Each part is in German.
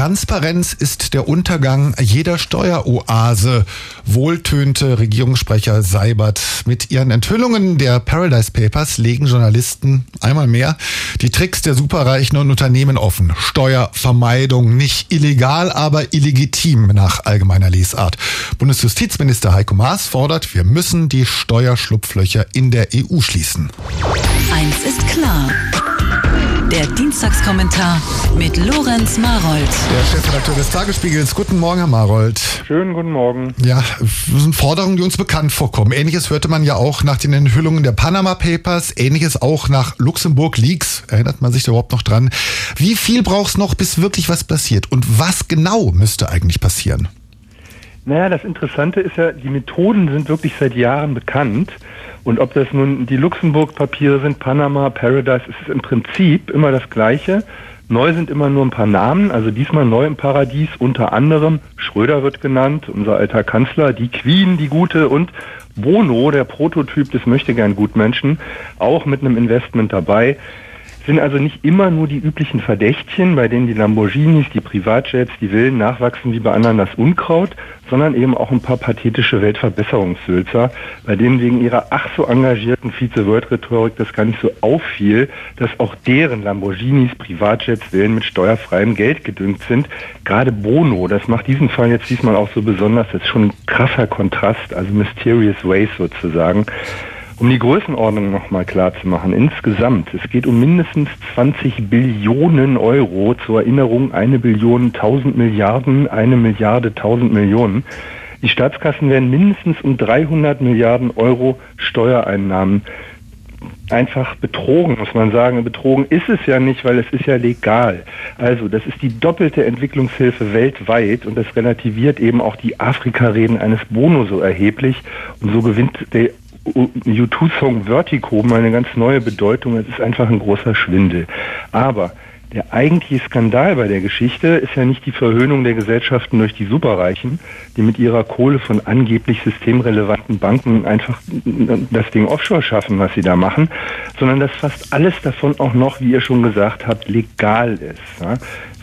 Transparenz ist der Untergang jeder Steueroase, wohltönte Regierungssprecher Seibert. Mit ihren Enthüllungen der Paradise Papers legen Journalisten einmal mehr die Tricks der Superreichen und Unternehmen offen. Steuervermeidung nicht illegal, aber illegitim nach allgemeiner Lesart. Bundesjustizminister Heiko Maas fordert, wir müssen die Steuerschlupflöcher in der EU schließen. Eins ist klar. Der Dienstagskommentar mit Lorenz Marold. Der Chefredakteur des Tagesspiegels. Guten Morgen, Herr Marold. Schönen guten Morgen. Ja, das sind Forderungen, die uns bekannt vorkommen. Ähnliches hörte man ja auch nach den Enthüllungen der Panama Papers, ähnliches auch nach Luxemburg Leaks. Erinnert man sich da überhaupt noch dran? Wie viel braucht es noch, bis wirklich was passiert? Und was genau müsste eigentlich passieren? Naja, das Interessante ist ja, die Methoden sind wirklich seit Jahren bekannt. Und ob das nun die Luxemburg-Papiere sind, Panama, Paradise, es ist im Prinzip immer das Gleiche. Neu sind immer nur ein paar Namen, also diesmal neu im Paradies, unter anderem Schröder wird genannt, unser alter Kanzler, die Queen, die Gute und Bono, der Prototyp des Möchtegern-Gutmenschen, auch mit einem Investment dabei sind also nicht immer nur die üblichen Verdächtchen, bei denen die Lamborghinis, die Privatjets, die Villen nachwachsen wie bei anderen das Unkraut, sondern eben auch ein paar pathetische Weltverbesserungssülzer, bei denen wegen ihrer ach so engagierten Vize-World-Rhetorik das gar nicht so auffiel, dass auch deren Lamborghinis, Privatjets, Villen mit steuerfreiem Geld gedüngt sind. Gerade Bono, das macht diesen Fall jetzt diesmal auch so besonders, das ist schon ein krasser Kontrast, also Mysterious Ways sozusagen. Um die Größenordnung nochmal klar zu machen, insgesamt, es geht um mindestens 20 Billionen Euro. Zur Erinnerung, eine Billion, 1000 Milliarden, eine Milliarde, 1000 Millionen. Die Staatskassen werden mindestens um 300 Milliarden Euro Steuereinnahmen einfach betrogen, muss man sagen. Betrogen ist es ja nicht, weil es ist ja legal. Also das ist die doppelte Entwicklungshilfe weltweit und das relativiert eben auch die Afrika-Reden eines Bono so erheblich. Und so gewinnt der U2-Song Vertigo mal eine ganz neue Bedeutung. Es ist einfach ein großer Schwindel. Aber der eigentliche Skandal bei der Geschichte ist ja nicht die Verhöhnung der Gesellschaften durch die Superreichen, die mit ihrer Kohle von angeblich systemrelevanten Banken einfach das Ding offshore schaffen, was sie da machen, sondern dass fast alles davon auch noch, wie ihr schon gesagt habt, legal ist.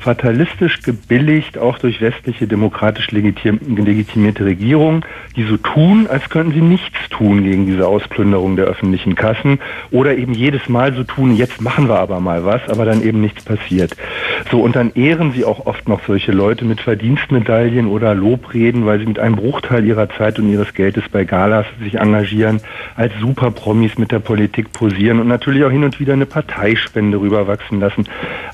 Fatalistisch gebilligt, auch durch westliche demokratisch legitimierte Regierungen, die so tun, als könnten sie nichts tun gegen diese Ausplünderung der öffentlichen Kassen oder eben jedes Mal so tun, jetzt machen wir aber mal was, aber dann eben nichts passiert. So, und dann ehren sie auch oft noch solche Leute mit Verdienstmedaillen oder Lobreden, weil sie mit einem Bruchteil ihrer Zeit und ihres Geldes bei Galas sich engagieren, als Superpromis mit der Politik posieren und natürlich auch hin und wieder eine Parteispende rüberwachsen lassen.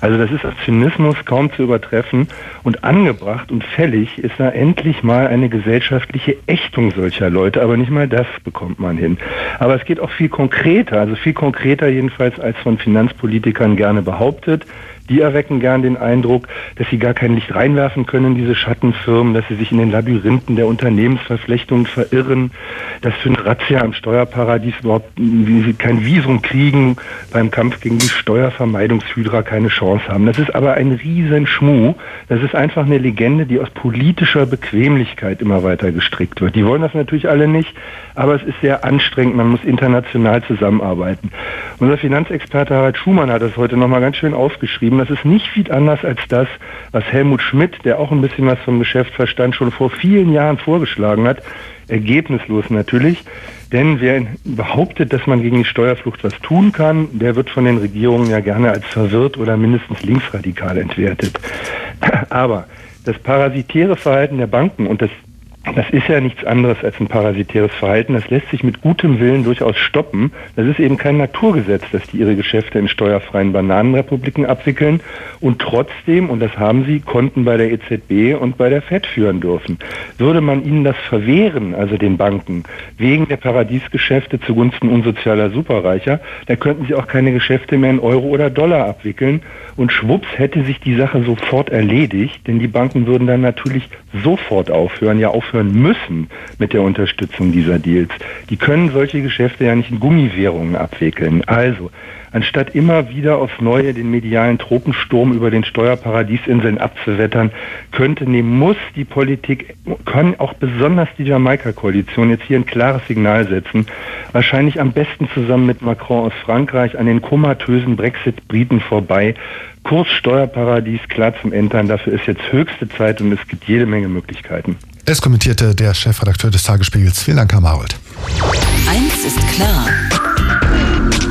Also das ist Zynismus kaum zu übertreffen und angebracht und fällig ist da endlich mal eine gesellschaftliche Ächtung solcher Leute, aber nicht mal das bekommt man hin. Aber es geht auch viel konkreter, also viel konkreter jedenfalls als von Finanzpolitikern gerne behauptet. Die erwecken gern den Eindruck, dass sie gar kein Licht reinwerfen können, diese Schattenfirmen, dass sie sich in den Labyrinthen der Unternehmensverflechtungen verirren, dass für ein Razzia am Steuerparadies überhaupt kein Visum kriegen, beim Kampf gegen die Steuervermeidungshydra keine Chance haben. Das ist aber ein Riesenschmuh. Das ist einfach eine Legende, die aus politischer Bequemlichkeit immer weiter gestrickt wird. Die wollen das natürlich alle nicht, aber es ist sehr anstrengend. Man muss international zusammenarbeiten. Unser Finanzexperte Harald Schumann hat das heute nochmal ganz schön aufgeschrieben geschrieben. Das ist nicht viel anders als das, was Helmut Schmidt, der auch ein bisschen was vom Geschäft verstand, schon vor vielen Jahren vorgeschlagen hat. Ergebnislos natürlich. Denn wer behauptet, dass man gegen die Steuerflucht was tun kann, der wird von den Regierungen ja gerne als verwirrt oder mindestens linksradikal entwertet. Aber das parasitäre Verhalten der Banken und das das ist ja nichts anderes als ein parasitäres Verhalten. Das lässt sich mit gutem Willen durchaus stoppen. Das ist eben kein Naturgesetz, dass die ihre Geschäfte in steuerfreien Bananenrepubliken abwickeln und trotzdem, und das haben sie, Konten bei der EZB und bei der FED führen dürfen. Würde man ihnen das verwehren, also den Banken, wegen der Paradiesgeschäfte zugunsten unsozialer Superreicher, da könnten sie auch keine Geschäfte mehr in Euro oder Dollar abwickeln und schwupps hätte sich die Sache sofort erledigt, denn die Banken würden dann natürlich sofort aufhören, ja aufhören müssen mit der Unterstützung dieser Deals. Die können solche Geschäfte ja nicht in Gummivährungen abwickeln. Also, anstatt immer wieder aufs Neue den medialen Tropensturm über den Steuerparadiesinseln abzuwettern, könnte, nee, muss die Politik, kann auch besonders die Jamaika-Koalition jetzt hier ein klares Signal setzen. Wahrscheinlich am besten zusammen mit Macron aus Frankreich an den komatösen Brexit-Briten vorbei Kurssteuerparadies klar zum Entern. Dafür ist jetzt höchste Zeit und es gibt jede Menge Möglichkeiten. Es kommentierte der Chefredakteur des Tagesspiegels. Vielen Dank, Herr Marold. Eins ist klar.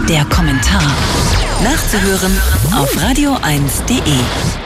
Der Kommentar. Nachzuhören auf radio1.de.